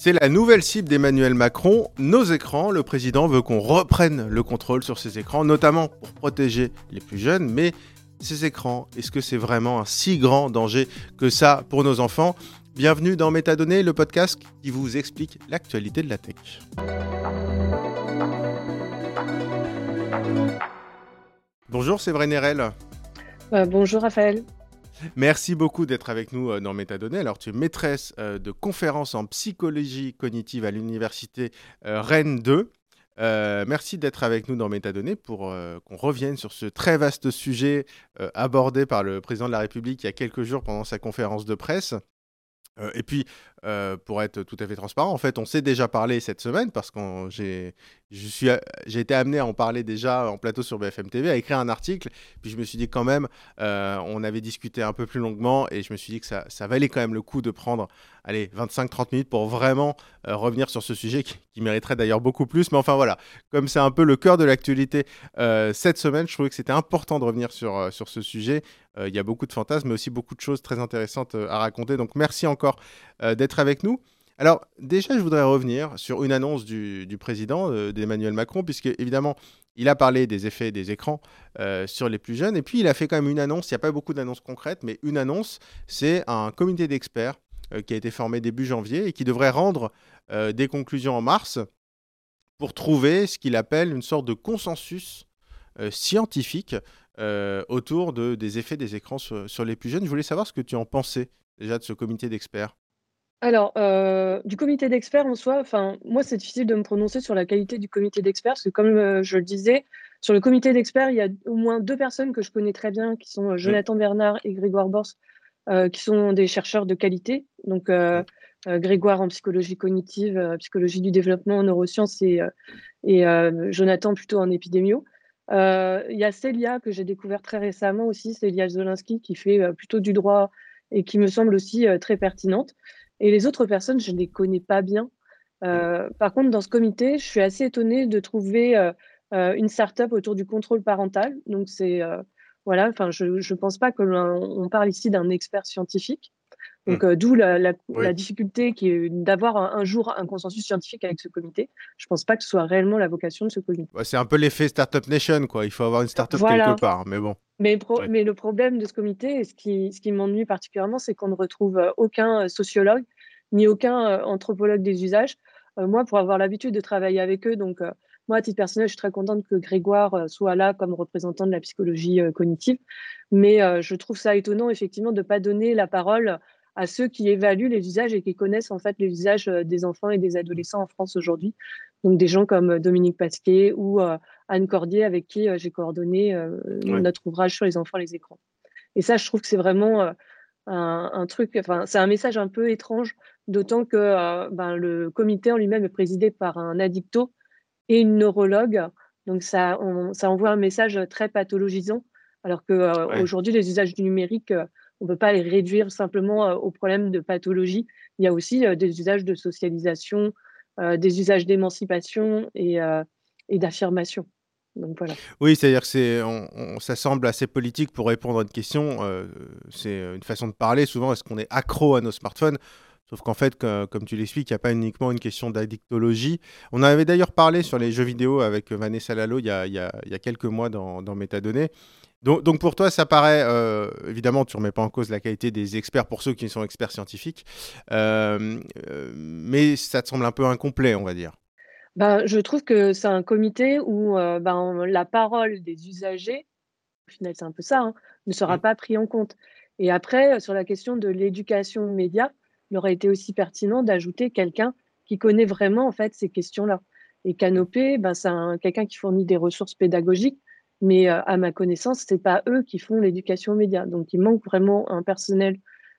C'est la nouvelle cible d'Emmanuel Macron, nos écrans. Le président veut qu'on reprenne le contrôle sur ces écrans, notamment pour protéger les plus jeunes. Mais ces écrans, est-ce que c'est vraiment un si grand danger que ça pour nos enfants? Bienvenue dans Métadonnées, le podcast qui vous explique l'actualité de la tech. Bonjour, c'est Vrai Euh, bonjour Raphaël. Merci beaucoup d'être avec nous euh, dans Métadonnées. Alors, tu es maîtresse euh, de conférences en psychologie cognitive à l'université euh, Rennes 2. merci d'être avec nous dans Métadonnées pour qu'on revienne sur ce très vaste sujet abordé par le président de la République il y a quelques jours pendant sa conférence de presse. Et puis, pour être tout à fait transparent, en fait, on s'est déjà parlé cette semaine parce que j'ai été amené à en parler déjà en plateau sur BFM TV, à écrire un article. Puis je me suis dit quand même, on avait discuté un peu plus longuement et je me suis dit que ça, valait quand même le coup de prendre, allez, 25-30 minutes pour vraiment revenir sur ce sujet qui, mériterait d'ailleurs beaucoup plus. Mais enfin voilà, comme c'est un peu le cœur de l'actualité cette semaine, je trouvais que c'était important de revenir sur ce sujet. Il y a beaucoup de fantasmes, mais aussi beaucoup de choses très intéressantes à raconter. Donc merci encore d'être avec nous. Alors déjà, je voudrais revenir sur une annonce du, président, euh, d'Emmanuel Macron, puisque évidemment, il a parlé des effets des écrans euh, sur les plus jeunes, et puis il a fait quand même une annonce, il n'y a pas beaucoup d'annonces concrètes, mais une annonce, c'est un comité d'experts euh, qui a été formé début janvier et qui devrait rendre des conclusions en mars pour trouver ce qu'il appelle une sorte de consensus scientifique autour de, des effets des écrans sur, sur les plus jeunes. Je voulais savoir ce que tu en pensais déjà de ce comité d'experts. Alors, euh, du comité d'experts en soi, moi, c'est difficile de me prononcer sur la qualité du comité d'experts parce que comme, euh, je le disais, sur le comité d'experts, il y a au moins deux personnes que je connais très bien qui sont, euh, Jonathan Bernard et Grégoire Bors, qui sont des chercheurs de qualité. Donc, Grégoire en psychologie cognitive, psychologie du développement en neurosciences et et Jonathan plutôt en épidémio. Il y a Célia que j'ai découvert très récemment aussi, Célia Zolinski qui fait, plutôt du droit et qui me semble aussi, très pertinente. Et les autres personnes, je ne les connais pas bien. Euh, par contre, dans ce comité, je suis assez étonnée de trouver euh, euh, une start-up autour du contrôle parental. Donc, c'est voilà, enfin, je ne pense pas qu'on parle ici d'un expert scientifique. Donc, mmh. d'où la, difficulté qui est d'avoir un, jour un consensus scientifique avec ce comité. Je ne pense pas que ce soit réellement la vocation de ce comité. c'est un peu l'effet Startup Nation, quoi. Il faut avoir une startup quelque part, mais bon. Mais, mais, le problème de ce comité, et ce qui, ce qui m'ennuie particulièrement, c'est qu'on ne retrouve aucun sociologue ni aucun anthropologue des usages. moi, pour avoir l'habitude de travailler avec eux, donc moi, à titre personnel, je suis très contente que Grégoire soit là comme représentant de la psychologie cognitive. Mais je trouve ça étonnant, effectivement, de ne pas donner la parole à ceux qui évaluent les usages et qui connaissent en fait les usages des enfants et des adolescents en France aujourd'hui. Donc des gens comme Dominique Pasquet ou Anne Cordier avec qui j'ai coordonné notre ouvrage sur les enfants et les écrans. Et ça, je trouve que c'est vraiment un, truc, enfin, c'est un message un peu étrange, d'autant que ben, le comité en lui-même est présidé par un addicto et une neurologue. Donc ça, ça envoie un message très pathologisant, alors qu'aujourd'hui, aujourd'hui, les usages du numérique, on ne peut pas les réduire simplement au problème de pathologie. Il y a aussi des usages de socialisation, des usages d'émancipation et, d'affirmation. Oui, c'est-à-dire que c'est, ça semble assez politique pour répondre à une question. c'est une façon de parler. Souvent, est-ce qu'on est accro à nos smartphones? Sauf qu'en fait, comme tu l'expliques, il n'y a pas uniquement une question d'addictologie. On avait d'ailleurs parlé sur les jeux vidéo avec Vanessa Lalo il y a, quelques mois dans, dans Métadonnées. Donc, pour toi, ça paraît, euh, évidemment, tu ne remets pas en cause la qualité des experts pour ceux qui sont experts scientifiques, euh, euh, mais ça te semble un peu incomplet, on va dire. Ben, je trouve que c'est un comité où ben, la parole des usagers, au final c'est un peu ça, hein, ne sera mmh. pas pris en compte. Et après, sur la question de l'éducation média, il aurait été aussi pertinent d'ajouter quelqu'un qui connaît vraiment en fait ces questions-là. Et Canopé, ben, c'est quelqu'un qui fournit des ressources pédagogiques, mais à ma connaissance, ce n'est pas eux qui font l'éducation média. Donc il manque vraiment un personnel,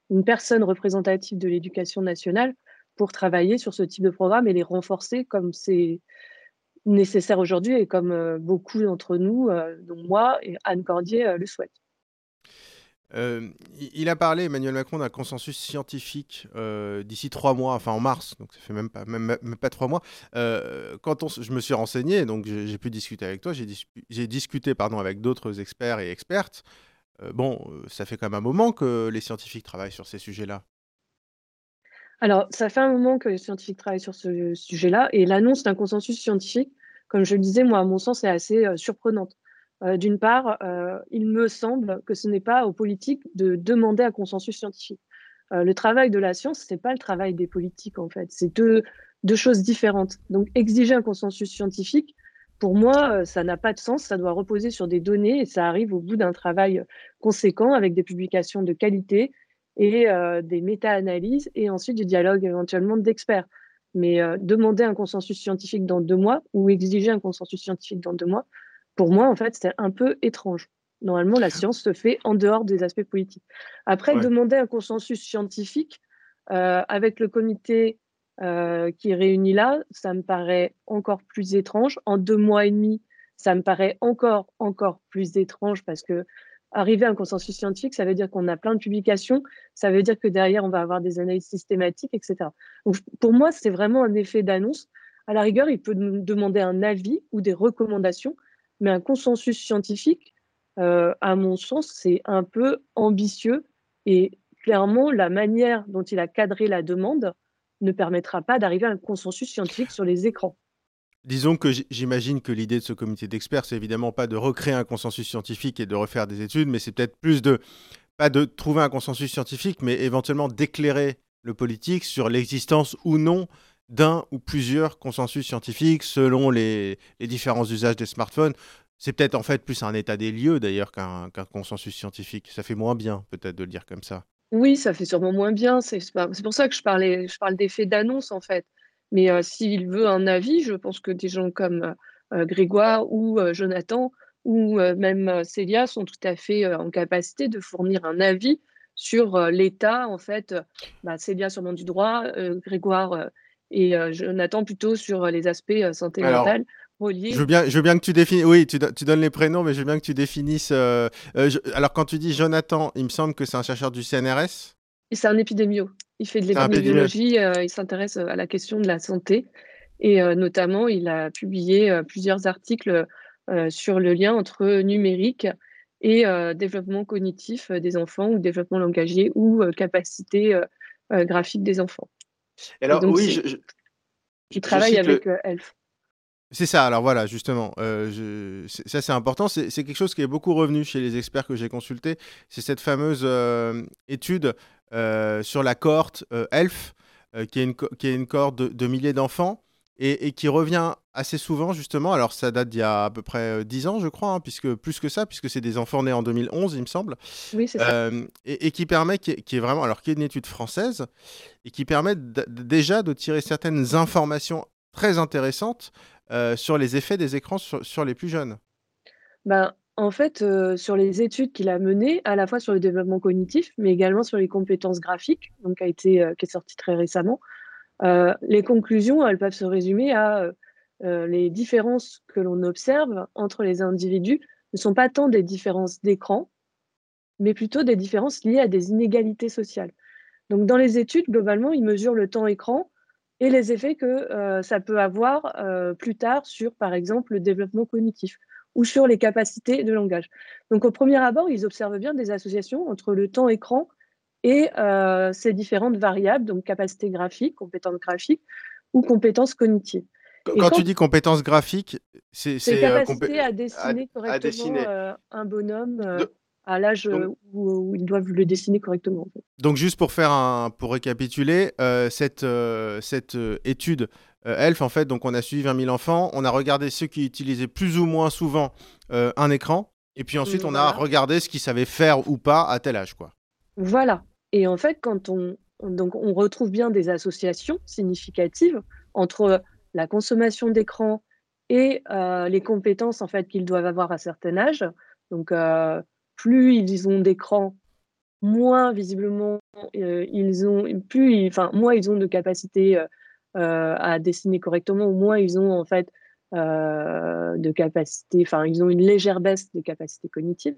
une personne représentative de l'éducation nationale pour travailler sur ce type de programme et les renforcer comme c'est nécessaire aujourd'hui et comme beaucoup d'entre nous, dont moi et Anne Cordier, le souhaitent. Il a parlé, Emmanuel Macron, d'un consensus scientifique d'ici trois mois, enfin en mars, donc ça fait même pas, trois mois. quand on, je me suis renseigné, donc j'ai pu discuter avec toi, j'ai discuté avec d'autres experts et expertes. bon, ça fait quand même un moment que les scientifiques travaillent sur ces sujets-là. Alors, ça fait un moment que les scientifiques travaillent sur ce sujet-là et l'annonce d'un consensus scientifique, comme je le disais, moi, à mon sens, est assez euh, surprenante. Euh, d'une part, euh, il me semble que ce n'est pas aux politiques de demander un consensus scientifique. le travail de la science, ce n'est pas le travail des politiques, en fait. C'est deux, deux choses différentes. Donc, exiger un consensus scientifique, pour moi, ça n'a pas de sens. Ça doit reposer sur des données et ça arrive au bout d'un travail conséquent avec des publications de qualité et euh, des méta-analyses et ensuite du dialogue éventuellement d'experts. Mais euh, demander un consensus scientifique dans deux mois ou exiger un consensus scientifique dans deux mois, pour moi, en fait, c'est un peu étrange. Normalement, la science se fait en dehors des aspects politiques. Après, demander un consensus scientifique euh, avec le comité qui est réuni là, ça me paraît encore plus étrange. En deux mois et demi, ça me paraît encore, encore plus étrange parce que arriver à un consensus scientifique, ça veut dire qu'on a plein de publications, ça veut dire que derrière, on va avoir des analyses systématiques, etc. Donc, pour moi, c'est vraiment un effet d'annonce. À la rigueur, il peut nous demander un avis ou des recommandations, mais un consensus scientifique, euh, à mon sens, c'est un peu ambitieux et clairement, la manière dont il a cadré la demande ne permettra pas d'arriver à un consensus scientifique sur les écrans. Disons que j'imagine que l'idée de ce comité d'experts, c'est évidemment pas de recréer un consensus scientifique et de refaire des études, mais c'est peut-être plus de, pas de trouver un consensus scientifique, mais éventuellement d'éclairer le politique sur l'existence ou non d'un ou plusieurs consensus scientifiques selon les, différents usages des smartphones. C'est peut-être en fait plus un état des lieux d'ailleurs qu'un consensus scientifique. Ça fait moins bien peut-être de le dire comme ça. Oui, ça fait sûrement moins bien. C'est pour ça que je, parlais, je parle d'effet d'annonce en fait. Mais euh, s'il veut un avis, je pense que des gens comme euh, euh, Grégoire ou Jonathan ou même Célia sont tout à fait en capacité de fournir un avis sur l'état, en fait, bah, Célia sûrement du droit, Grégoire et Jonathan plutôt sur les aspects santé mentale. Je veux, bien, je veux bien que tu définisses. Oui, tu, tu, donnes les prénoms, mais je veux bien que tu définisses. alors, quand tu dis Jonathan, il me semble que c'est un chercheur du CNRS. C'est un épidémio. Il fait de l'épidémiologie, euh, il s'intéresse euh, à la question de la santé. Et euh, notamment, il a publié plusieurs articles sur le lien entre numérique et développement cognitif des enfants ou développement langagier ou capacité graphique des enfants. Alors, oui, je, je, travaille avec ELF. C'est ça, alors voilà, justement, ça c'est important, c'est quelque chose qui est beaucoup revenu chez les experts que j'ai consultés, c'est cette fameuse étude euh, sur la cohorte euh, ELF, euh, qui, est une, qui est une cohorte de, milliers d'enfants, et, qui revient assez souvent, justement. Alors, ça date d'il y a à peu près 10 ans, je crois, hein, puisque, plus que ça, puisque c'est des enfants nés en 2011, il me semble. Oui, c'est ça. Et, qui permet, qui est, vraiment, alors qui est une étude française, et qui permet déjà de tirer certaines informations très intéressantes sur les effets des écrans sur, sur les plus jeunes. Ben, en fait, euh, sur les études qu'il a menées, à la fois sur le développement cognitif, mais également sur les compétences graphiques, donc a été, euh, qui est sorti très récemment, euh, les conclusions, elles peuvent se résumer à les différences que l'on observe entre les individus ne sont pas tant des différences d'écran, mais plutôt des différences liées à des inégalités sociales. Donc, dans les études, globalement, ils mesurent le temps écran et les effets que ça peut avoir plus tard sur, par exemple, le développement cognitif ou sur les capacités de langage. Donc au premier abord, ils observent bien des associations entre le temps écran et euh, ces différentes variables, donc capacité graphique, compétences graphiques ou compétences cognitives. Quand, tu dis compétences graphiques, c'est euh, capacité à dessiner correctement euh, un bonhomme à l'âge où, ils doivent le dessiner correctement. Donc juste pour faire un, pour récapituler, cette, cette étude euh, Elf, en fait, donc on a suivi 20 000 enfants, on a regardé ceux qui utilisaient plus ou moins souvent euh, un écran, et puis ensuite on a regardé ce qu'ils savaient faire ou pas à tel âge, quoi. Voilà. Et en fait, quand on, donc on retrouve bien des associations significatives entre la consommation d'écran et euh, les compétences en fait qu'ils doivent avoir à certain âge. Donc plus ils ont d'écran, moins visiblement, ils ont plus enfin, moins ils ont de capacité, à dessiner correctement ou moins ils ont en fait, de capacité enfin, ils ont une légère baisse des capacités cognitives.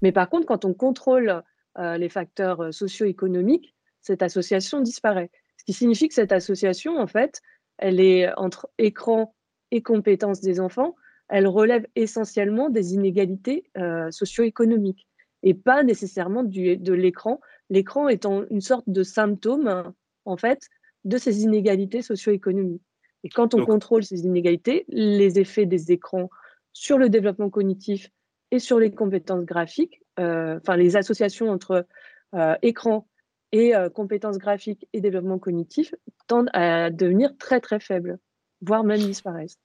Mais par contre, quand on contrôle, les facteurs, socio-économiques, cette association disparaît. Ce qui signifie que cette association, en fait, elle est entre écran et compétences des enfants, elle relève essentiellement des inégalités, socio-économiques et pas nécessairement du, de l'écran. L'écran étant une sorte de symptôme, en fait, de ces inégalités socio-économiques. Et quand on contrôle ces inégalités, les effets des écrans sur le développement cognitif et sur les compétences graphiques, euh, enfin les associations entre euh, écran et euh, compétences graphiques et développement cognitif tendent à devenir très très faibles, voire même disparaissent.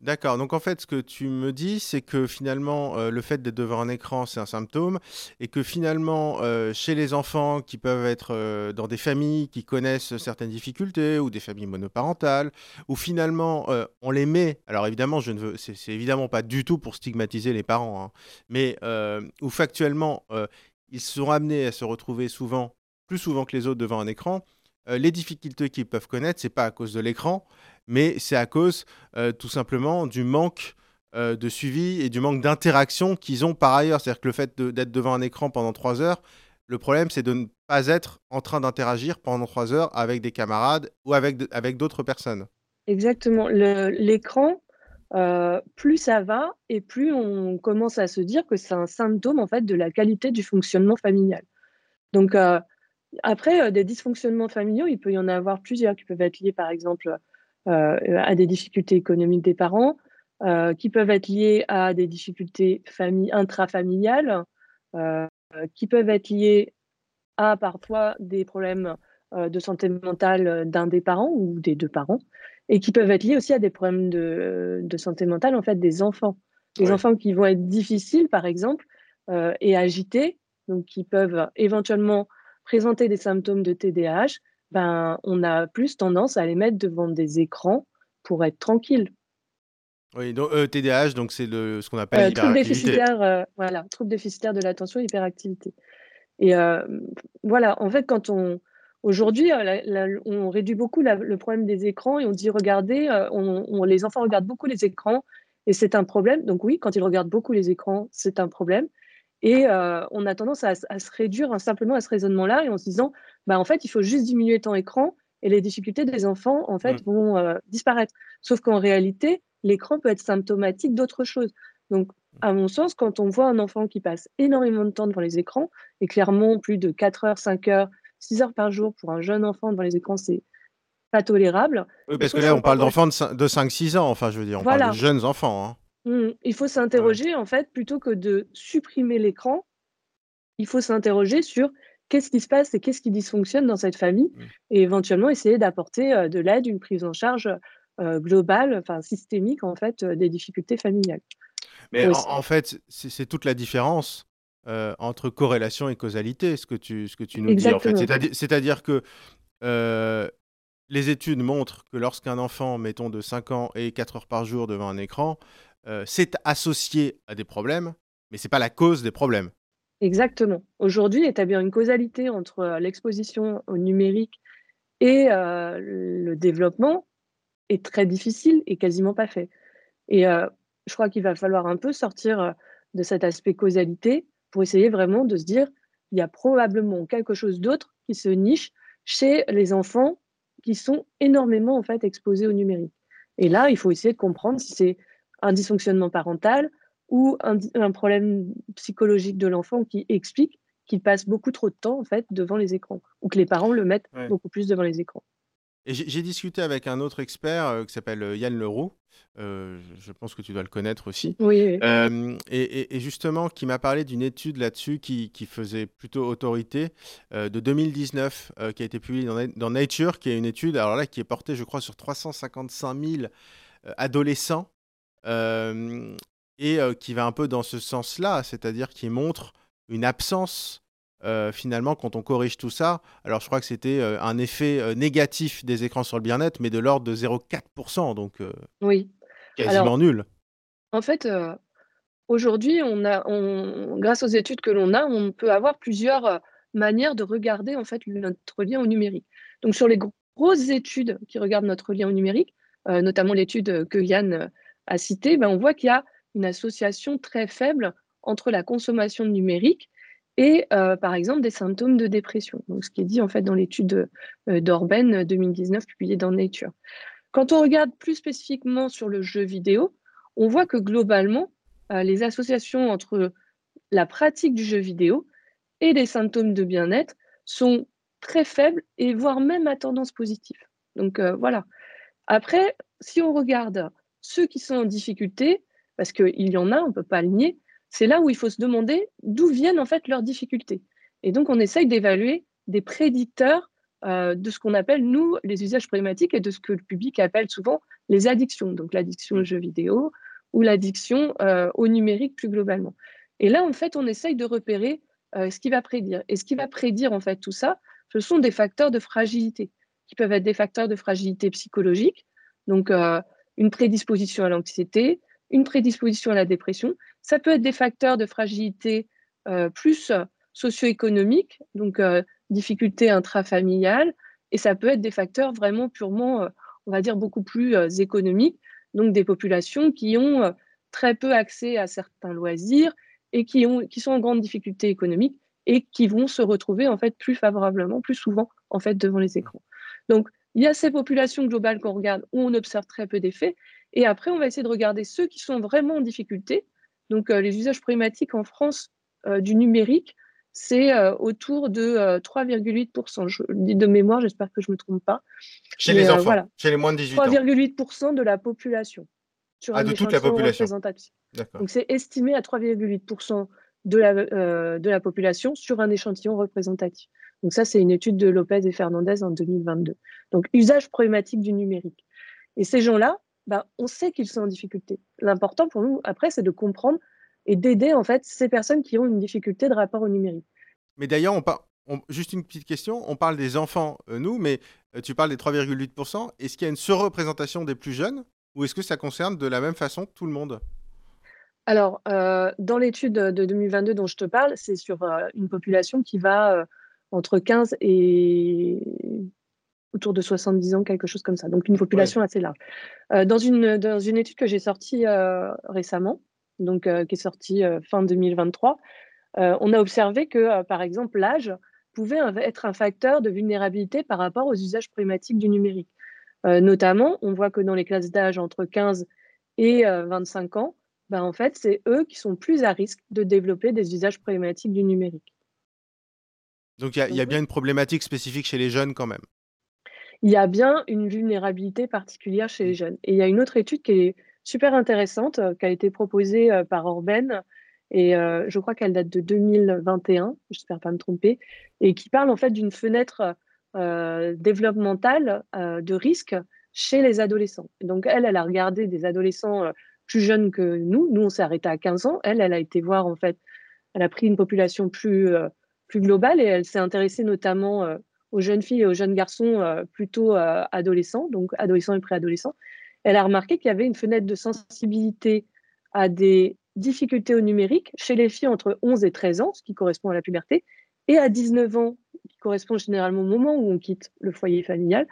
D'accord. Donc en fait, ce que tu me dis, c'est que finalement, euh, le fait d'être devant un écran, c'est un symptôme, et que finalement, euh, chez les enfants qui peuvent être dans des familles qui connaissent certaines difficultés, ou des familles monoparentales, où finalement, on les met. Alors évidemment, je ne veux, c'est, évidemment pas du tout pour stigmatiser les parents, hein, mais où factuellement, ils sont amenés à se retrouver souvent, plus souvent que les autres, devant un écran. les difficultés qu'ils peuvent connaître, c'est pas à cause de l'écran, mais c'est à cause euh, tout simplement du manque euh, de suivi et du manque d'interaction qu'ils ont par ailleurs. C'est-à-dire que le fait d'être devant un écran pendant trois heures, le problème c'est de ne pas être en train d'interagir pendant trois heures avec des camarades ou avec, d'autres personnes. Exactement. L'écran, euh, plus ça va et plus on commence à se dire que c'est un symptôme en fait de la qualité du fonctionnement familial. Donc après, des dysfonctionnements familiaux, il peut y en avoir plusieurs qui peuvent être liés par exemple euh, à des difficultés économiques des parents, euh, qui peuvent être liées à des difficultés intrafamiliales, euh, qui peuvent être liées à parfois des problèmes de santé mentale d'un des parents ou des deux parents, et qui peuvent être liés aussi à des problèmes de, santé mentale en fait des enfants. Les enfants qui vont être difficiles, par exemple, et agités, donc qui peuvent éventuellement présenter des symptômes de TDAH, ben, on a plus tendance à les mettre devant des écrans pour être tranquille. Oui, donc TDAH, donc c'est ce qu'on appelle euh, trouble déficitaire, euh, voilà, trouble déficitaire de l'attention, hyperactivité. Et euh, voilà, en fait, quand on aujourd'hui, on réduit beaucoup le problème des écrans et on dit regardez, on, les enfants regardent beaucoup les écrans et c'est un problème. Donc oui, quand ils regardent beaucoup les écrans, c'est un problème. Et on a tendance à, se réduire hein, simplement à ce raisonnement-là et en se disant, bah, en fait, il faut juste diminuer ton écran et les difficultés des enfants, en fait, mmh. vont disparaître. Sauf qu'en réalité, l'écran peut être symptomatique d'autre chose. Donc, mmh. à mon sens, quand on voit un enfant qui passe énormément de temps devant les écrans, et clairement plus de 4 heures, 5 heures, 6 heures par jour pour un jeune enfant devant les écrans, c'est pas tolérable. Oui, parce que là, on parle d'enfants de 5-6 ans, enfin, je veux dire, on parle de jeunes enfants. Hein. Mmh. Il faut s'interroger, en fait, plutôt que de supprimer l'écran, il faut s'interroger sur qu'est-ce qui se passe et qu'est-ce qui dysfonctionne dans cette famille mmh. et éventuellement essayer d'apporter de l'aide, une prise en charge globale, enfin systémique, en fait, des difficultés familiales. Mais en, fait, c'est toute la différence entre corrélation et causalité, ce que tu, ce que tu nous dis. En fait. C'est-à-dire que les études montrent que lorsqu'un enfant, mettons de 5 ans et 4 heures par jour devant un écran, euh, c'est associé à des problèmes, mais ce n'est pas la cause des problèmes. Exactement. Aujourd'hui, établir une causalité entre euh, l'exposition au numérique et euh, le développement est très difficile et quasiment pas fait. Et je crois qu'il va falloir un peu sortir de cet aspect causalité pour essayer vraiment de se dire il y a probablement quelque chose d'autre qui se niche chez les enfants qui sont énormément en fait exposés au numérique. Et là, il faut essayer de comprendre si c'est un dysfonctionnement parental ou un, problème psychologique de l'enfant qui explique qu'il passe beaucoup trop de temps en fait devant les écrans ou que les parents le mettent beaucoup plus devant les écrans. Et j'ai discuté avec un autre expert euh, qui s'appelle euh, Yann Leroux. Euh, je pense que tu dois le connaître aussi. Oui. et, justement, qui m'a parlé d'une étude là-dessus qui, faisait plutôt autorité de 2019, qui a été publiée dans, dans, Nature, qui est une étude, alors là, qui est portée, je crois, sur 355 000 adolescents et qui va un peu dans ce sens-là, c'est-à-dire qui montre une absence finalement quand on corrige tout ça. Alors je crois que c'était un effet négatif des écrans sur le bien-être, mais de l'ordre de 0,4%, donc oui. quasiment nul. En fait, aujourd'hui, on a, on, grâce aux études que l'on a, on peut avoir plusieurs manière de regarder en fait notre lien au numérique. Donc sur les grosses études qui regardent notre lien au numérique, notamment l'étude que Yann a citée, ben, on voit qu'il y a une association très faible entre la consommation de numérique et euh, par exemple des symptômes de dépression. Donc ce qui est dit en fait dans l'étude euh, d'Orben 2019 publiée dans Nature. Quand on regarde plus spécifiquement sur le jeu vidéo, on voit que globalement, les associations entre la pratique du jeu vidéo et les symptômes de bien-être sont très faibles et voire même à tendance positive. Donc euh, voilà. Après, si on regarde ceux qui sont en difficulté, parce qu'il y en a, on ne peut pas le nier, c'est là où il faut se demander d'où viennent en fait leurs difficultés. Et donc on essaye d'évaluer des prédicteurs euh, de ce qu'on appelle, nous, les usages problématiques et de ce que le public appelle souvent les addictions. Donc l'addiction aux jeux vidéo ou l'addiction euh, au numérique plus globalement. Et là, en fait, on essaye de repérer euh, ce qui va prédire. Et ce qui va prédire, en fait, tout ça, ce sont des facteurs de fragilité, qui peuvent être des facteurs de fragilité psychologique, donc une prédisposition à l'anxiété, une prédisposition à la dépression. Ça peut être des facteurs de fragilité euh, plus socio-économiques, donc difficultés intrafamiliales, et ça peut être des facteurs vraiment purement, on va dire, beaucoup plus économiques, donc des populations qui ont très peu accès à certains loisirs, et qui, qui sont en grande difficulté économique et qui vont se retrouver en fait plus favorablement, plus souvent en fait devant les écrans. Donc il y a ces populations globales qu'on regarde où on observe très peu d'effets et après on va essayer de regarder ceux qui sont vraiment en difficulté. Donc euh, les usages problématiques en France euh, du numérique, c'est euh, autour de 3,8%. Je dis de mémoire, j'espère que je ne me trompe pas. Chez les enfants, chez les moins de 18 ans. 3,8% de la population. Sur ah, de toute la population. Donc c'est estimé à 3,8% de la, euh, de la population sur un échantillon représentatif. Donc ça, c'est une étude de Lopez et Fernandez en 2022. Donc usage problématique du numérique. Et ces gens-là, bah, on sait qu'ils sont en difficulté. L'important pour nous, après, c'est de comprendre et d'aider en fait ces personnes qui ont une difficulté de rapport au numérique. Mais d'ailleurs, on parle, juste une petite question, on parle des enfants, euh, nous, mais euh, tu parles des 3,8%. Est-ce qu'il y a une surreprésentation des plus jeunes ou est-ce que ça concerne de la même façon tout le monde? Alors, euh, dans l'étude de 2022 dont je te parle, c'est sur euh, une population qui va euh, entre 15 et autour de 70 ans, quelque chose comme ça. Donc, une population assez large. dans, une, dans une étude que j'ai sortie récemment, donc qui est sortie fin 2023, on a observé que, par exemple, l'âge pouvait être un facteur de vulnérabilité par rapport aux usages problématiques du numérique. notamment, on voit que dans les classes d'âge entre 15 et 25 ans, ben, en fait, c'est eux qui sont plus à risque de développer des usages problématiques du numérique. Donc il y, a bien une problématique spécifique chez les jeunes quand même. Il y a bien une vulnérabilité particulière chez les mmh. jeunes. Et il y a une autre étude qui est super intéressante, euh, qui a été proposée euh, par Orben, et euh, je crois qu'elle date de 2021, j'espère pas me tromper, et qui parle en fait d'une fenêtre développementale de risque chez les adolescents. donc elle, elle a regardé des adolescents plus jeune que nous. Nous, on s'est arrêté à 15 ans. Elle, elle a été voir, en fait, elle a pris une population plus, euh, plus globale et elle s'est intéressée notamment euh, aux jeunes filles et aux jeunes garçons euh, plutôt adolescents, donc adolescents et préadolescents. Elle a remarqué qu'il y avait une fenêtre de sensibilité à des difficultés au numérique chez les filles entre 11 et 13 ans, ce qui correspond à la puberté, et à 19 ans, qui correspond généralement au moment où on quitte le foyer familial.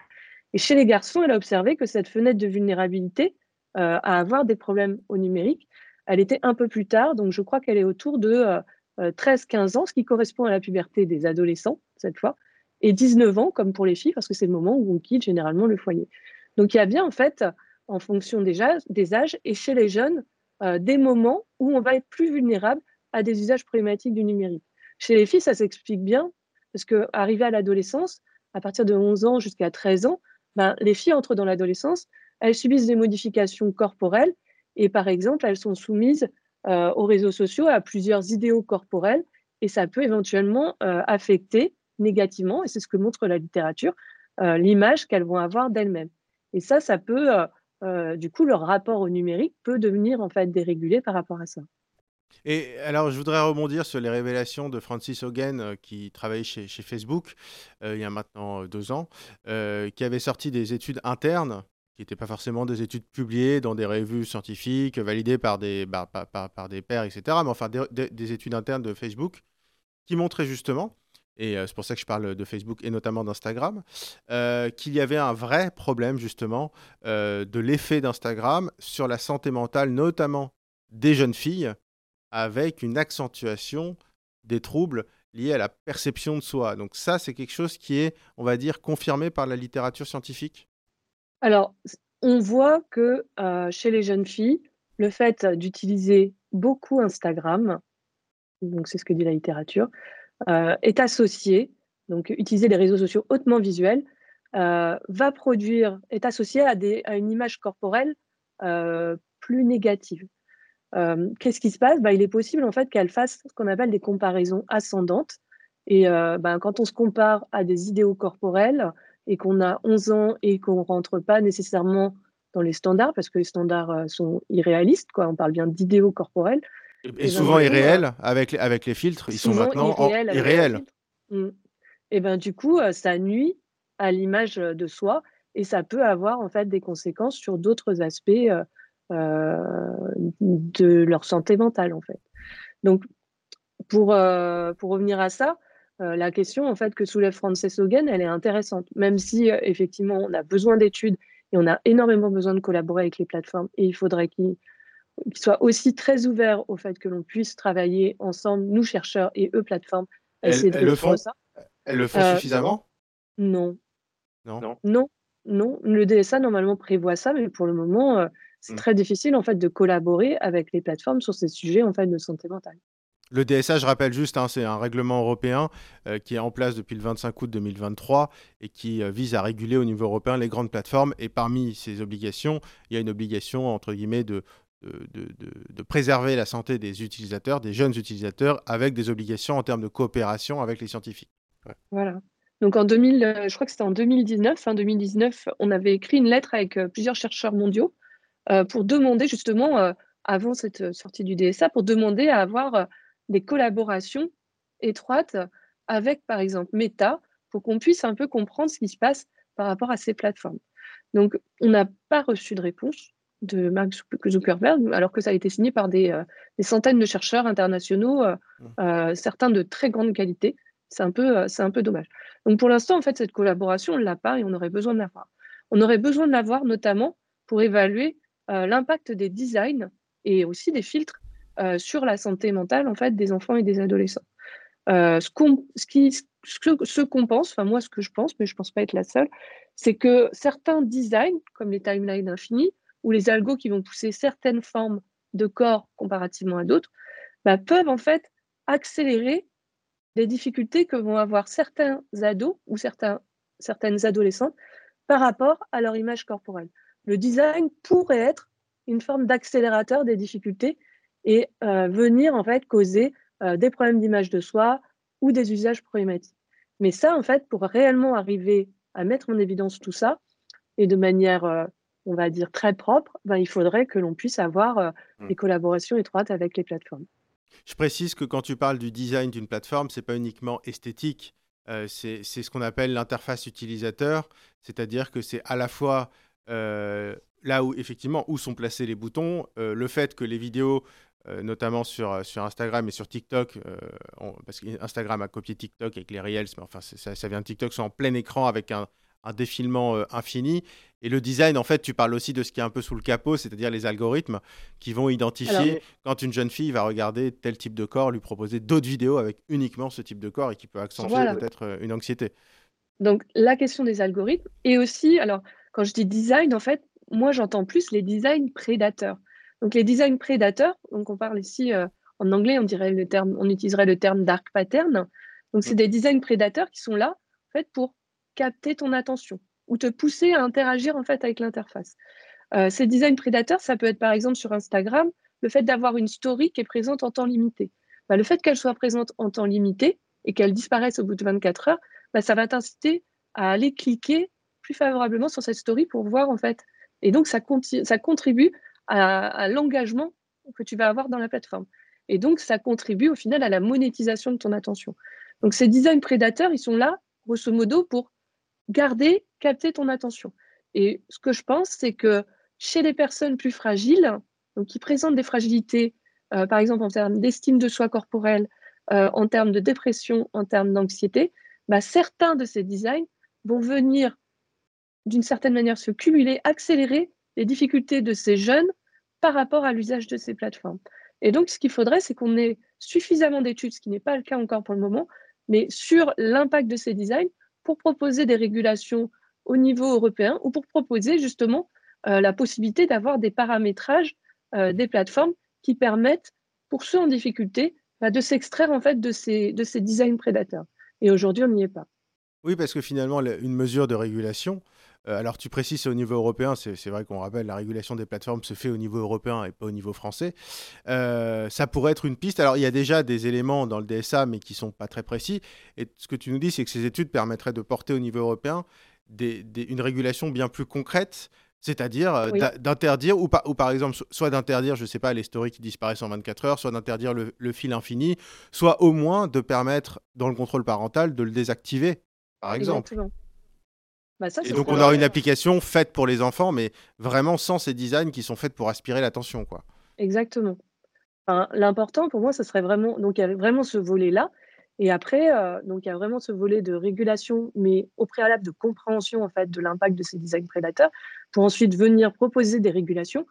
Et chez les garçons, elle a observé que cette fenêtre de vulnérabilité, euh, à avoir des problèmes au numérique. Elle était un peu plus tard, donc je crois qu'elle est autour de 13-15 euh, euh, ans, ce qui correspond à la puberté des adolescents, cette fois, et 19 ans, comme pour les filles, parce que c'est le moment où on quitte généralement le foyer. Donc il y a bien, en fait, en fonction des âges, des âges et chez les jeunes, des moments où on va être plus vulnérable à des usages problématiques du numérique. Chez les filles, ça s'explique bien, parce qu'arrivé à l'adolescence, à partir de 11 ans jusqu'à 13 ans, ben, les filles entrent dans l'adolescence elles subissent des modifications corporelles et par exemple, elles sont soumises euh, aux réseaux sociaux à plusieurs idéaux corporels et ça peut éventuellement euh, affecter négativement, et c'est ce que montre la littérature, euh, l'image qu'elles vont avoir d'elles-mêmes. Et ça, ça peut, du coup, leur rapport au numérique peut devenir en fait dérégulé par rapport à ça. Et alors, je voudrais rebondir sur les révélations de Francis Hogan, qui travaillait chez, chez Facebook il y a maintenant deux ans, qui avait sorti des études internes qui n'étaient pas forcément des études publiées dans des revues scientifiques, validées par des, bah, par, des pairs, etc., mais enfin des, études internes de Facebook, qui montraient justement et c'est pour ça que je parle de Facebook et notamment d'Instagram, qu'il y avait un vrai problème justement de l'effet d'Instagram sur la santé mentale, notamment des jeunes filles, avec une accentuation des troubles liés à la perception de soi. Donc ça, c'est quelque chose qui est, on va dire, confirmé par la littérature scientifique Alors, on voit que chez les jeunes filles, le fait d'utiliser beaucoup Instagram, donc c'est ce que dit la littérature, euh, est associé, donc utiliser les réseaux sociaux hautement visuels, euh, va produire, est associé à, une image corporelle euh, plus négative. Qu'est-ce qui se passe? Bah, Il est possible en fait qu'elle fasse ce qu'on appelle des comparaisons ascendantes. Et bah, quand on se compare à des idéaux corporels et qu'on a 11 ans et qu'on ne rentre pas nécessairement dans les standards, parce que les standards sont irréalistes, quoi. on parle bien d'idéaux corporels, et, souvent irréels, avec, les, avec les filtres, ils sont maintenant irréels. Mmh. Et ben du coup, ça nuit à l'image de soi et ça peut avoir en fait des conséquences sur d'autres aspects de leur santé mentale en fait. Donc pour, pour revenir à ça, la question en fait que soulève Frances Hogan, elle est intéressante, même si effectivement on a besoin d'études et on a énormément besoin de collaborer avec les plateformes et il faudrait qu'ils qui soit aussi très ouvert au fait que l'on puisse travailler ensemble, nous chercheurs et eux plateformes. Elles, le font ça. Elles le font euh, suffisamment? non. non? Non. Non. Le DSA normalement prévoit ça, mais pour le moment, euh, c'est hmm. très difficile en fait de collaborer avec les plateformes sur ces sujets en fait de santé mentale. Le DSA, je rappelle juste, hein, c'est un règlement européen euh, qui est en place depuis le 25 août 2023 et qui vise à réguler au niveau européen les grandes plateformes. Et parmi ces obligations, il y a une obligation, entre guillemets, de, de, préserver la santé des utilisateurs, des jeunes utilisateurs, avec des obligations en termes de coopération avec les scientifiques. Voilà. Donc en 2000, euh, je crois que c'était en 2019, fin 2019, on avait écrit une lettre avec euh, plusieurs chercheurs mondiaux euh, pour demander justement, avant cette sortie du DSA, pour demander à avoir des collaborations étroites avec, par exemple, Meta, pour qu'on puisse un peu comprendre ce qui se passe par rapport à ces plateformes. Donc, on n'a pas reçu de réponse de Mark Zuckerberg, alors que ça a été signé par des, euh, centaines de chercheurs internationaux, euh, mmh. euh, certains de très grande qualité. C'est un, peu, c'est un peu dommage. Donc pour l'instant, en fait, cette collaboration, on ne l'a pas et on aurait besoin de l'avoir. On aurait besoin de l'avoir notamment pour évaluer l'impact des designs et aussi des filtres sur la santé mentale en fait, des enfants et des adolescents. ce qu'on ce qui, ce qu'on pense, enfin moi ce que je pense, mais je ne pense pas être la seule, c'est que certains designs, comme les timelines infinies, ou les algos qui vont pousser certaines formes de corps comparativement à d'autres, bah, peuvent en fait accélérer les difficultés que vont avoir certains ados ou certaines adolescentes par rapport à leur image corporelle. Le design pourrait être une forme d'accélérateur des difficultés et euh, venir en fait causer euh, des problèmes d'image de soi ou des usages problématiques. Mais ça, en fait, pour réellement arriver à mettre en évidence tout ça et de manière euh, on va dire, très propre, ben, il faudrait que l'on puisse avoir mmh. des collaborations étroites avec les plateformes. Je précise que quand tu parles du design d'une plateforme, ce n'est pas uniquement esthétique, c'est ce qu'on appelle l'interface utilisateur, c'est-à-dire que c'est à la fois là où effectivement où sont placés les boutons, le fait que les vidéos notamment sur, sur Instagram et sur TikTok, parce qu'Instagram a copié TikTok avec les Reels, mais enfin ça, ça, vient de TikTok, sont en plein écran avec un, un défilement infini. Et le design, en fait, tu parles aussi de ce qui est un peu sous le capot, c'est-à-dire les algorithmes qui vont identifier quand une jeune fille va regarder tel type de corps, lui proposer d'autres vidéos avec uniquement ce type de corps et qui peut accentuer peut-être euh, une anxiété. Donc la question des algorithmes et aussi, alors quand je dis design, en fait, moi j'entends plus les designs prédateurs. Donc les designs prédateurs, donc on parle ici euh, en anglais, on dirait le terme, on utiliserait le terme dark pattern. Donc c'est mm. des designs prédateurs qui sont là en fait pour capter ton attention ou te pousser à interagir en fait avec l'interface. Euh, ces designs prédateurs, ça peut être par exemple sur Instagram, le fait d'avoir une story qui est présente en temps limité. Bah, le fait qu'elle soit présente en temps limité et qu'elle disparaisse au bout de 24 heures, bah, ça va t'inciter à aller cliquer plus favorablement sur cette story pour voir en fait. Et donc ça, ça contribue à, l'engagement que tu vas avoir dans la plateforme. Et donc ça contribue au final à la monétisation de ton attention. Donc ces designs prédateurs, ils sont là, grosso modo, pour garder, capter ton attention. Et ce que je pense, c'est que chez les personnes plus fragiles, donc qui présentent des fragilités, euh, par exemple en termes d'estime de soi corporelle, en termes de dépression, en termes d'anxiété, bah, certains de ces designs vont venir d'une certaine manière se cumuler, accélérer les difficultés de ces jeunes par rapport à l'usage de ces plateformes. Et donc, ce qu'il faudrait, c'est qu'on ait suffisamment d'études, ce qui n'est pas le cas encore pour le moment, mais sur l'impact de ces designs pour proposer des régulations au niveau européen ou pour proposer justement euh, la possibilité d'avoir des paramétrages euh, des plateformes qui permettent, pour ceux en difficulté, bah, de s'extraire en fait de ces, de ces designs prédateurs. Et aujourd'hui, on n'y est pas. Oui, parce que finalement, une mesure de régulation, alors tu précises c'est au niveau européen, c'est vrai qu'on rappelle, la régulation des plateformes se fait au niveau européen et pas au niveau français. ça pourrait être une piste. Alors il y a déjà des éléments dans le DSA, mais qui sont pas très précis. Et ce que tu nous dis, c'est que ces études permettraient de porter au niveau européen une régulation bien plus concrète c'est-à-dire euh, d'interdire, ou, ou, par exemple, soit d'interdire, je ne sais pas, les stories qui disparaissent en 24 heures, soit d'interdire le, fil infini, soit au moins de permettre, dans le contrôle parental, de le désactiver, par exemple. Bah, et donc on aura une application faite pour les enfants, mais vraiment sans ces designs qui sont faits pour aspirer l'attention. quoi. Exactement. L'important pour moi, ce serait vraiment, donc il y avait vraiment ce volet-là, et après, euh, donc il y a vraiment ce volet de régulation, mais au préalable de compréhension en fait de l'impact de ces designs prédateurs, pour ensuite venir proposer des régulations.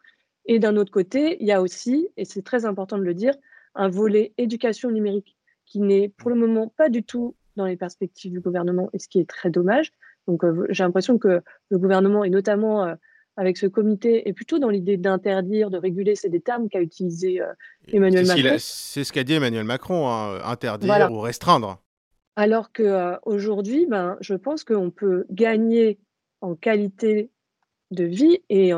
Et d'un autre côté, il y a aussi, et c'est très important de le dire, un volet éducation numérique qui n'est pour le moment pas du tout dans les perspectives du gouvernement, et ce qui est très dommage. Donc j'ai l'impression que le gouvernement, et notamment avec ce comité est plutôt dans l'idée d'interdire, de réguler. C'est des termes qu'a utilisé Emmanuel Macron. C'est ce qu'a dit Emmanuel Macron, hein, interdire ou restreindre. Alors qu'aujourd'hui, ben, je pense qu'on peut gagner en qualité de vie et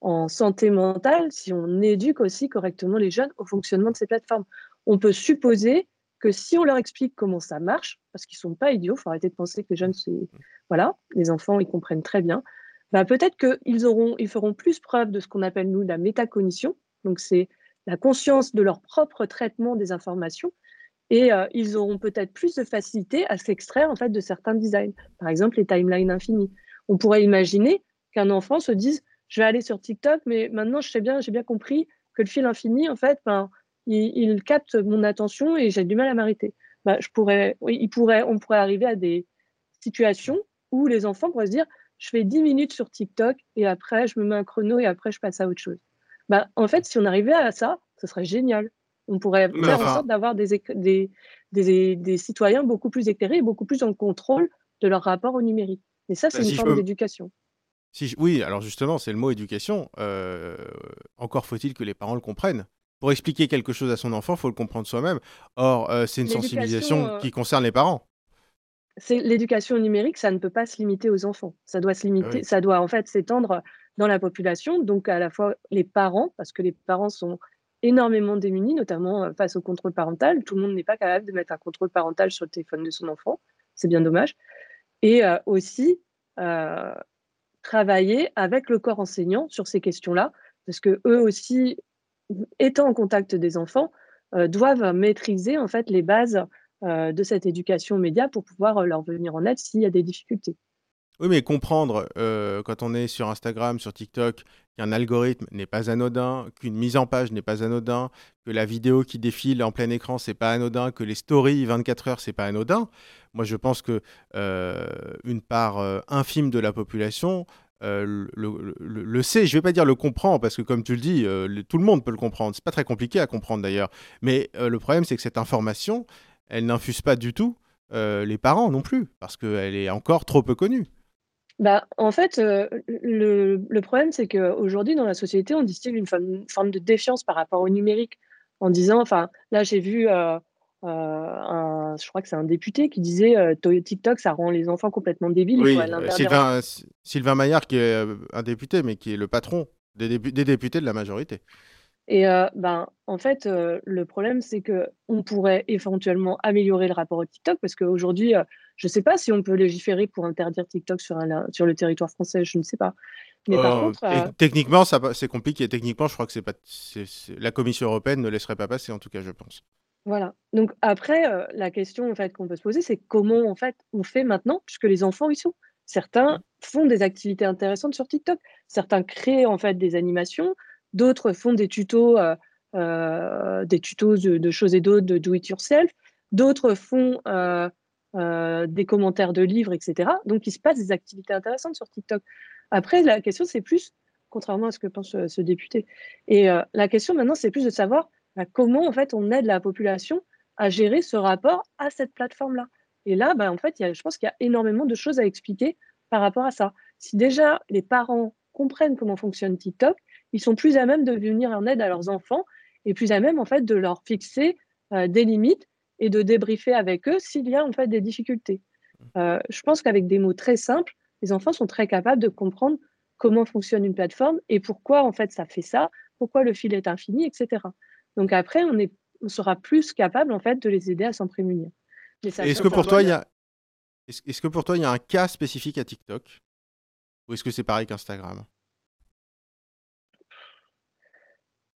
en santé mentale si on éduque aussi correctement les jeunes au fonctionnement de ces plateformes. On peut supposer que si on leur explique comment ça marche, parce qu'ils ne sont pas idiots, il faut arrêter de penser que les jeunes, c'est... Voilà, les enfants, ils comprennent très bien. Bah, peut-être qu'ils auront, ils feront plus preuve de ce qu'on appelle nous la métacognition. Donc c'est la conscience de leur propre traitement des informations et euh, ils auront peut-être plus de facilité à s'extraire en fait de certains designs. Par exemple, les timelines infinies. On pourrait imaginer qu'un enfant se dise je vais aller sur TikTok, mais maintenant je sais bien, j'ai bien compris que le fil infini, en fait, ben, il, capte mon attention et j'ai du mal à m'arrêter. Bah, je pourrais, oui, il pourrait, on pourrait arriver à des situations où les enfants pourraient se dire je fais 10 minutes sur TikTok et après, je me mets un chrono et après, je passe à autre chose. Bah, en fait, si on arrivait à ça, ce serait génial. On pourrait faire en sorte d'avoir des, des, des, citoyens beaucoup plus éclairés et beaucoup plus en contrôle de leur rapport au numérique. Et ça, c'est bah, une forme d'éducation. Si Oui, alors justement, c'est le mot éducation. Euh, encore faut-il que les parents le comprennent. Pour expliquer quelque chose à son enfant, il faut le comprendre soi-même. Or, euh, c'est une sensibilisation euh, qui concerne les parents c'est l'éducation numérique, ça ne peut pas se limiter aux enfants. Ça doit se limiter, ça doit en fait s'étendre dans la population, donc à la fois les parents, parce que les parents sont énormément démunis, notamment euh, face au contrôle parental. Tout le monde n'est pas capable de mettre un contrôle parental sur le téléphone de son enfant. C'est bien dommage. Et euh, aussi euh, travailler avec le corps enseignant sur ces questions-là, parce que eux aussi, étant en contact des enfants, doivent maîtriser en fait les bases euh, de cette éducation média pour pouvoir euh, leur venir en aide s'il y a des difficultés. Oui, mais comprendre euh, quand on est sur Instagram, sur TikTok, qu'un algorithme n'est pas anodin, qu'une mise en page n'est pas anodin, que la vidéo qui défile en plein écran c'est pas anodin, que les stories 24 heures c'est pas anodin. Moi, je pense que une part infime de la population le, sait. Je vais pas dire le comprend parce que comme tu le dis, tout le monde peut le comprendre. C'est pas très compliqué à comprendre d'ailleurs. Mais le problème c'est que cette information, elle n'infuse pas du tout euh, les parents non plus, parce qu'elle est encore trop peu connue. Bah, en fait, euh, le, problème, c'est qu'aujourd'hui, dans la société, on distille une forme, de défiance par rapport au numérique, en disant, enfin, là, j'ai vu, euh, un, je crois que c'est un député qui disait TikTok, ça rend les enfants complètement débiles. Oui, Sylvain, Sylvain Maillard, qui est un député, mais qui est le patron des, des députés de la majorité. Et euh, ben, en fait, euh, le problème, c'est qu'on pourrait éventuellement améliorer le rapport au TikTok, parce qu'aujourd'hui, euh, je ne sais pas si on peut légiférer pour interdire TikTok sur, un, sur le territoire français, je ne sais pas. Mais par contre, techniquement, c'est compliqué. Techniquement, je crois que c'est pas, la Commission européenne ne laisserait pas passer, en tout cas, je pense. Voilà. Donc après, la question en fait qu'on peut se poser, c'est comment en fait on fait maintenant, puisque les enfants y sont. Certains font des activités intéressantes sur TikTok. Certains créent en fait des animations. D'autres font des tutos, euh, euh, des tutos de, choses et d'autres, de do it yourself. d'autres font des commentaires de livres, etc. Donc, il se passe des activités intéressantes sur TikTok. Après, la question, c'est plus, contrairement à ce que pense ce député, et la question maintenant, c'est plus de savoir bah, comment, en fait, on aide la population à gérer ce rapport à cette plateforme-là. Et là, bah, en fait, je pense qu'il y a énormément de choses à expliquer par rapport à ça. Si déjà les parents comprennent comment fonctionne TikTok, ils sont plus à même de venir en aide à leurs enfants et plus à même en fait de leur fixer euh, des limites et de débriefer avec eux s'il y a en fait des difficultés. Euh, je pense qu'avec des mots très simples, les enfants sont très capables de comprendre comment fonctionne une plateforme et pourquoi en fait ça fait ça, pourquoi le fil est infini, etc. Donc après, on, est, on sera plus capable en fait de les aider à s'en prémunir. Est-ce que pour toi il y a est-ce que pour toi il y a un cas spécifique à TikTok? Ou est-ce que c'est pareil qu'Instagram?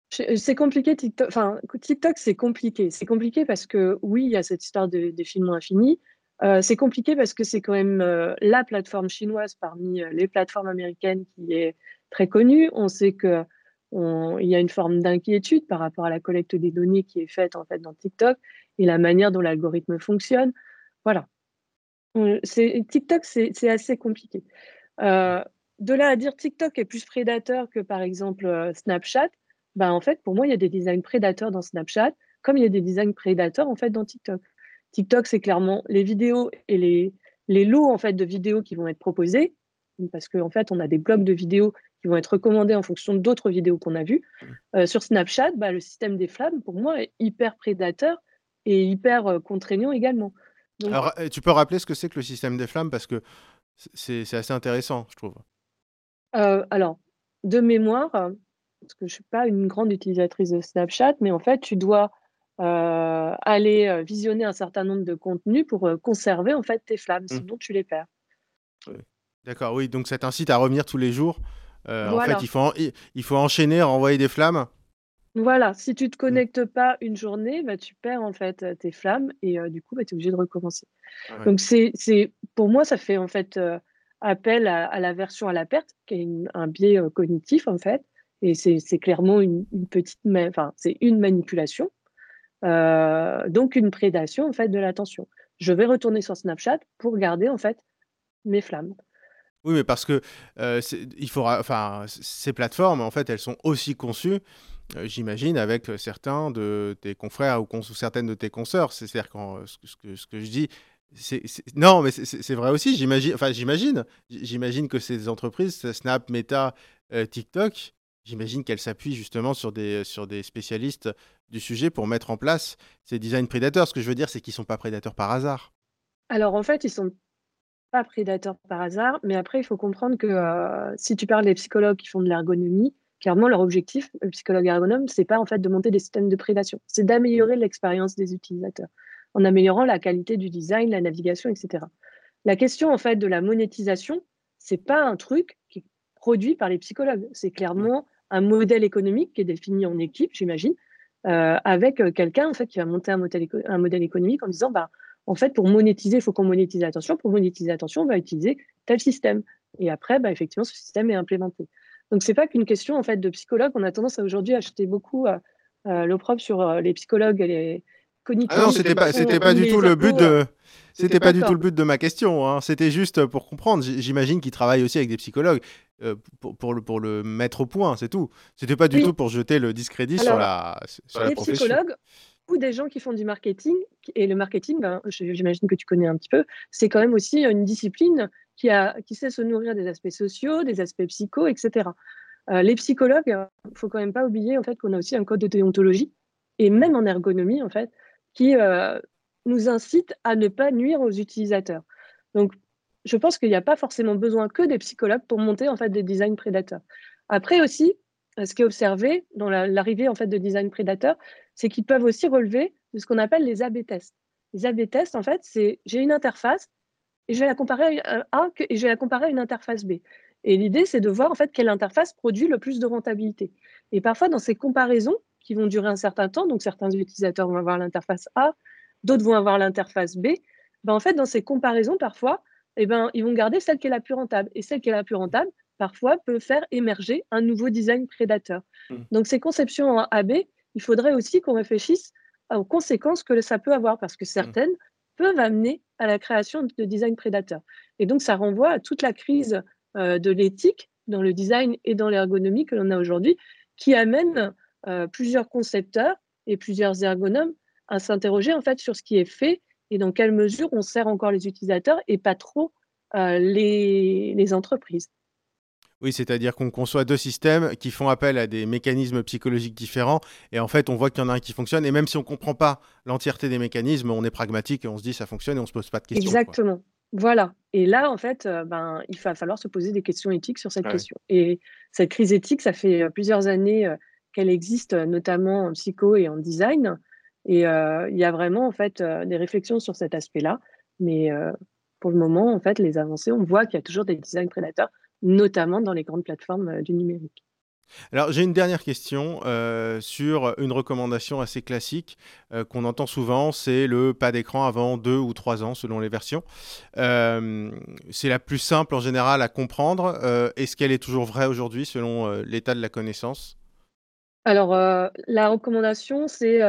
C'est compliqué, TikTok. Enfin, TikTok, c'est compliqué. C'est compliqué parce que, oui, il y a cette histoire de, des films infinis. Euh, c'est compliqué parce que c'est quand même euh, la plateforme chinoise parmi euh, les plateformes américaines qui est très connue. On sait qu'il y a une forme d'inquiétude par rapport à la collecte des données qui est faite en fait dans TikTok et la manière dont l'algorithme fonctionne. Voilà. TikTok, c'est assez compliqué. de là à dire TikTok est plus prédateur que par exemple Snapchat, bah, en fait, pour moi, il y a des designs prédateurs dans Snapchat, comme il y a des designs prédateurs en fait dans TikTok. TikTok, c'est clairement les vidéos et les, les lots en fait de vidéos qui vont être proposés, parce qu'en fait, on a des blocs de vidéos qui vont être recommandés en fonction d'autres vidéos qu'on a vues. Mmh. Euh, sur Snapchat, bah, le système des flammes, pour moi, est hyper prédateur et hyper euh, contraignant également. Alors, euh, tu peux rappeler ce que c'est que le système des flammes parce que c'est assez intéressant, je trouve. alors, de mémoire, parce que je ne suis pas une grande utilisatrice de Snapchat, mais en fait, tu dois euh, aller visionner un certain nombre de contenus pour conserver en fait tes flammes, mmh. sinon tu les perds. D'accord, oui, donc ça t'incite à revenir tous les jours. En fait, il faut, il faut enchaîner, renvoyer des flammes. Voilà, si tu ne te mmh. connectes pas une journée, bah, tu perds en fait tes flammes et du coup, bah, tu es obligé de recommencer. Donc, c'est, pour moi, ça fait en fait appel à, la version à la perte, qui est un biais cognitif en fait, et c'est clairement une, petite, enfin, c'est une manipulation. Euh, donc une prédation en fait de l'attention. Je vais retourner sur Snapchat pour garder en fait mes flammes. Oui, mais parce que euh, il faudra, enfin, ces plateformes en fait, elles sont aussi conçues, euh, j'imagine, avec certains de tes confrères ou, certaines de tes consoeurs. C'est-à-dire ce, que, ce que je dis, c'est, non, mais c'est vrai aussi. J'imagine, enfin, j'imagine, j'imagine que ces entreprises, Snap, Meta, TikTok, J'imagine qu'elle s'appuie justement sur des, sur des spécialistes du sujet pour mettre en place ces design prédateurs. Ce que je veux dire, c'est qu'ils sont pas prédateurs par hasard. Alors en fait, ils sont pas prédateurs par hasard, mais après, il faut comprendre que euh, si tu parles des psychologues qui font de l'ergonomie, clairement, leur objectif, le psychologue ergonome, c'est pas en fait de monter des systèmes de prédation, c'est d'améliorer l'expérience des utilisateurs en améliorant la qualité du design, la navigation, etc. La question en fait de la monétisation, c'est pas un truc qui est produit par les psychologues, c'est clairement un modèle économique qui est défini en équipe, j'imagine, euh, avec euh, quelqu'un en fait qui va monter un modèle, un modèle économique en disant bah en fait pour monétiser il faut qu'on monétise l'attention pour monétiser l'attention on va utiliser tel système et après bah, effectivement ce système est implémenté donc c'est pas qu'une question en fait de psychologue on a tendance à aujourd'hui acheter beaucoup euh, euh l'opprobre sur les psychologues et les cognitifs ah non c'était pas c'était pas du tout le but de c'était pas du tout le but de ma question. Hein. C'était juste pour comprendre. J'imagine qu'ils travaillent aussi avec des psychologues euh, pour, pour, le, pour le mettre au point, c'est tout. C'était pas du tout pour jeter le discrédit sur la, sur les psychologues des gens qui font du marketing. Et le marketing, ben, j'imagine que tu connais un petit peu, c'est quand même aussi une discipline qui, a, qui sait se nourrir des aspects sociaux, des aspects psycho, etc. Euh, les psychologues, il faut quand même pas oublier en fait qu'on a aussi un code de déontologie et même en ergonomie en fait qui euh, nous incite à ne pas nuire aux utilisateurs. Donc, je pense qu'il n'y a pas forcément besoin que des psychologues pour monter en fait des designs prédateurs. Après aussi, euh, ce qui est observé dans l'arrivée en fait de design prédateurs, c'est qu'ils peuvent aussi relever de ce qu'on appelle les A/B tests. Les A/B tests, en fait, c'est j'ai une interface et je vais la comparer à A et je vais la comparer à une interface B. Et l'idée, c'est de voir en fait quelle interface produit le plus de rentabilité. Et parfois, dans ces comparaisons qui vont durer un certain temps, donc certains utilisateurs vont avoir l'interface A, d'autres vont avoir l'interface B. Ben, en fait, dans ces comparaisons, parfois, eh ben, ils vont garder celle qui est la plus rentable. Et celle qui est la plus rentable, parfois, peut faire émerger un nouveau design prédateur. Mmh. Donc, ces conceptions en AB, il faudrait aussi qu'on réfléchisse aux conséquences que ça peut avoir, parce que mmh. certaines peuvent amener à la création de design prédateur. Et donc, ça renvoie à toute la crise de l'éthique dans le design et dans l'ergonomie que l'on a aujourd'hui, qui amène plusieurs concepteurs et plusieurs ergonomes à s'interroger en fait sur ce qui est fait et dans quelle mesure on sert encore les utilisateurs et pas trop les, les entreprises. Oui, c'est-à-dire qu'on conçoit deux systèmes qui font appel à des mécanismes psychologiques différents. Et en fait, on voit qu'il y en a un qui fonctionne. Et même si on ne comprend pas l'entièreté des mécanismes, on est pragmatique et on se dit ça fonctionne et on ne se pose pas de questions. Exactement. Voilà. Et là, en fait, euh, ben, il va falloir se poser des questions éthiques sur cette question. Et cette crise éthique, ça fait euh, plusieurs années euh, qu'elle existe, notamment en psycho et en design. Et il y a vraiment, en fait, des réflexions sur cet aspect-là. Mais pour le moment, en fait, les avancées, on voit qu'il y a toujours des designs prédateurs notamment dans les grandes plateformes euh, du numérique. Alors j'ai une dernière question euh, sur une recommandation assez classique euh, qu'on entend souvent, c'est le pas d'écran avant deux ou trois ans selon les versions. c'est la plus simple en général à comprendre. Est-ce qu'elle est toujours vraie aujourd'hui selon l'état de la connaissance? Alors la recommandation, c'est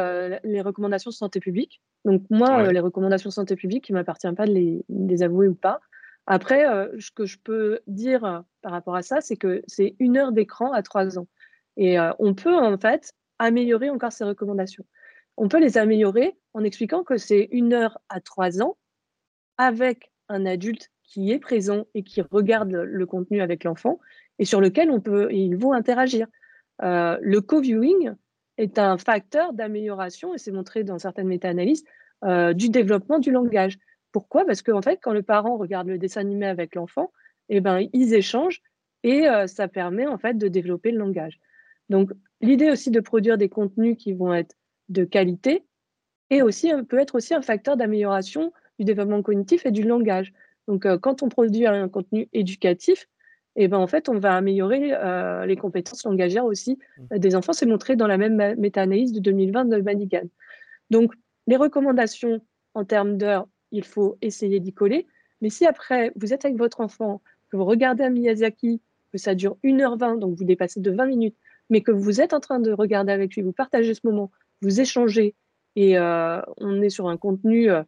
les recommandations de santé publique. Donc moi, les recommandations de santé publique, il ne m'appartient pas de les avouer ou pas. Après, euh, ce que je peux dire euh, par rapport à ça, c'est que c'est une heure d'écran à trois ans. Et euh, on peut en fait améliorer encore ces recommandations. On peut les améliorer en expliquant que c'est une heure à trois ans avec un adulte qui est présent et qui regarde le, contenu avec l'enfant et sur lequel on peut, ils vont interagir. le co-viewing est un facteur d'amélioration, et c'est montré dans certaines méta-analyses, du développement du langage. Pourquoi? Parce qu'en fait, quand le parent regarde le dessin animé avec l'enfant, eh ben, ils échangent et euh, ça permet en fait de développer le langage. Donc, l'idée aussi de produire des contenus qui vont être de qualité et aussi peut être aussi un facteur d'amélioration du développement cognitif et du langage. Donc, euh, quand on produit un contenu éducatif, eh ben, en fait, on va améliorer euh, les compétences langagières aussi mmh. des enfants. C'est montré dans la même méta-analyse de 2020 de Manigan. Donc, les recommandations en termes d'heures il faut essayer d'y coller. Mais si après, vous êtes avec votre enfant, que vous regardez un Miyazaki, que ça dure 1h20, donc vous dépassez de 20 minutes, mais que vous êtes en train de regarder avec lui, vous partagez ce moment, vous échangez, et euh, on est sur un contenu, euh,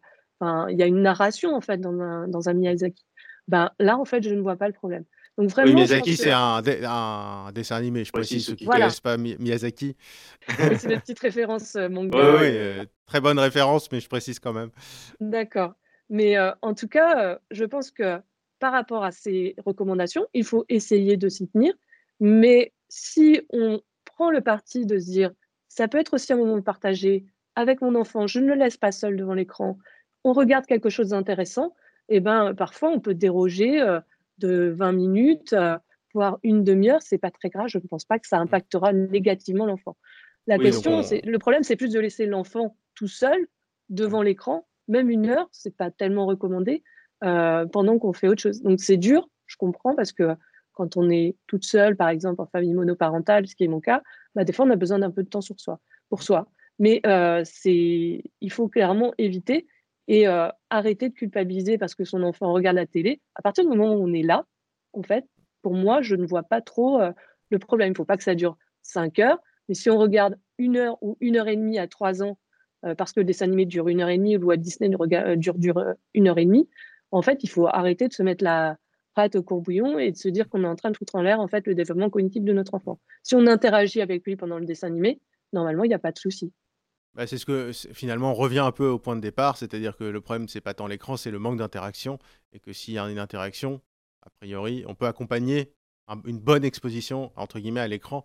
il y a une narration en fait dans un, dans un Miyazaki. Ben, là, en fait, je ne vois pas le problème. Donc vraiment, Miyazaki, c'est un, un, dessin animé, je précise, ceux qui ne connaissent pas Miyazaki. c'est une petite référence euh, manga. Oui, oui euh, très bonne référence, mais je précise quand même. D'accord. Mais euh, en tout cas, je pense que par rapport à ces recommandations, il faut essayer de s'y tenir. Mais si on prend le parti de se dire, ça peut être aussi un moment de partager avec mon enfant, je ne le laisse pas seul devant l'écran, on regarde quelque chose d'intéressant, et eh ben parfois on peut déroger de 20 minutes, euh, voire une demi-heure, c'est pas très grave. Je ne pense pas que ça impactera négativement l'enfant. La question, c'est le problème, c'est plus de laisser l'enfant tout seul devant l'écran, même une heure, c'est pas tellement recommandé euh, pendant qu'on fait autre chose. Donc c'est dur, je comprends, parce que quand on est toute seule, par exemple en famille monoparentale, ce qui est mon cas, bah, des fois on a besoin d'un peu de temps sur soi, pour soi. Mais euh, c'est, il faut clairement éviter et euh, arrêter de culpabiliser parce que son enfant regarde la télé. À partir du moment où on est là, en fait, pour moi, je ne vois pas trop euh, le problème. Il ne faut pas que ça dure cinq heures, mais si on regarde une heure ou une heure et demie à trois ans, euh, parce que le dessin animé dure une heure et demie ou à Disney dure, une heure et demie, en fait, il faut arrêter de se mettre la patte au courbouillon et de se dire qu'on est en train de foutre en l'air en fait le développement cognitif de notre enfant. Si on interagit avec lui pendant le dessin animé, normalement, il n'y a pas de souci. Bah, c'est ce que finalement on revient un peu au point de départ, c'est-à-dire que le problème c'est pas tant l'écran, c'est le manque d'interaction et que s'il y a une interaction, a priori, on peut accompagner une bonne exposition entre guillemets à l'écran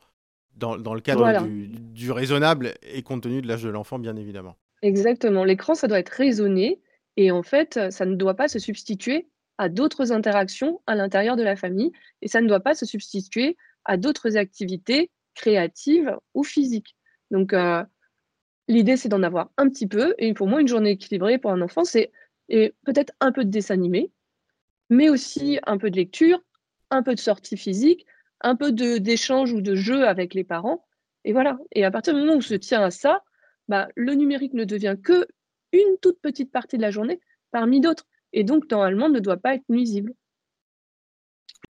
dans, le cadre du, raisonnable et compte tenu de l'âge de l'enfant, bien évidemment. Exactement. L'écran, ça doit être raisonné et en fait, ça ne doit pas se substituer à d'autres interactions à l'intérieur de la famille et ça ne doit pas se substituer à d'autres activités créatives ou physiques. Donc, euh, L'idée, c'est d'en avoir un petit peu. Et pour moi, une journée équilibrée pour un enfant, c'est peut-être un peu de dessin animé, mais aussi un peu de lecture, un peu de sortie physique, un peu d'échange ou de jeu avec les parents. Et voilà. Et à partir du moment où on se tient à ça, bah, le numérique ne devient que une toute petite partie de la journée parmi d'autres. Et donc, normalement, ne doit pas être nuisible.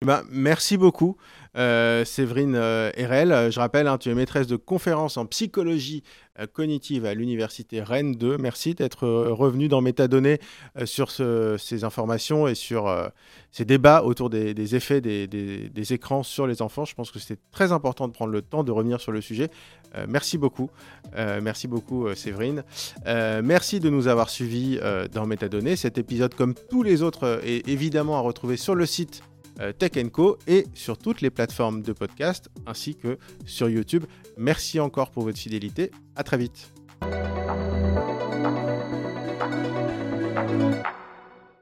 Ben, merci beaucoup. Euh, Séverine euh, Erel. Je rappelle, hein, tu es maîtresse de conférences en psychologie euh, cognitive à l'université Rennes 2. Merci d'être revenu dans Métadonnées sur ces informations et sur ces débats autour des, effets des, écrans sur les enfants. Je pense que c'est très important de prendre le temps de revenir sur le sujet. merci beaucoup. merci beaucoup, Séverine. merci de nous avoir suivis dans Métadonnées. Cet épisode, comme tous les autres, est évidemment à retrouver sur le site euh, euh, Tech Co et sur toutes les plateformes de podcast ainsi que sur YouTube. Merci encore pour votre fidélité. À très vite.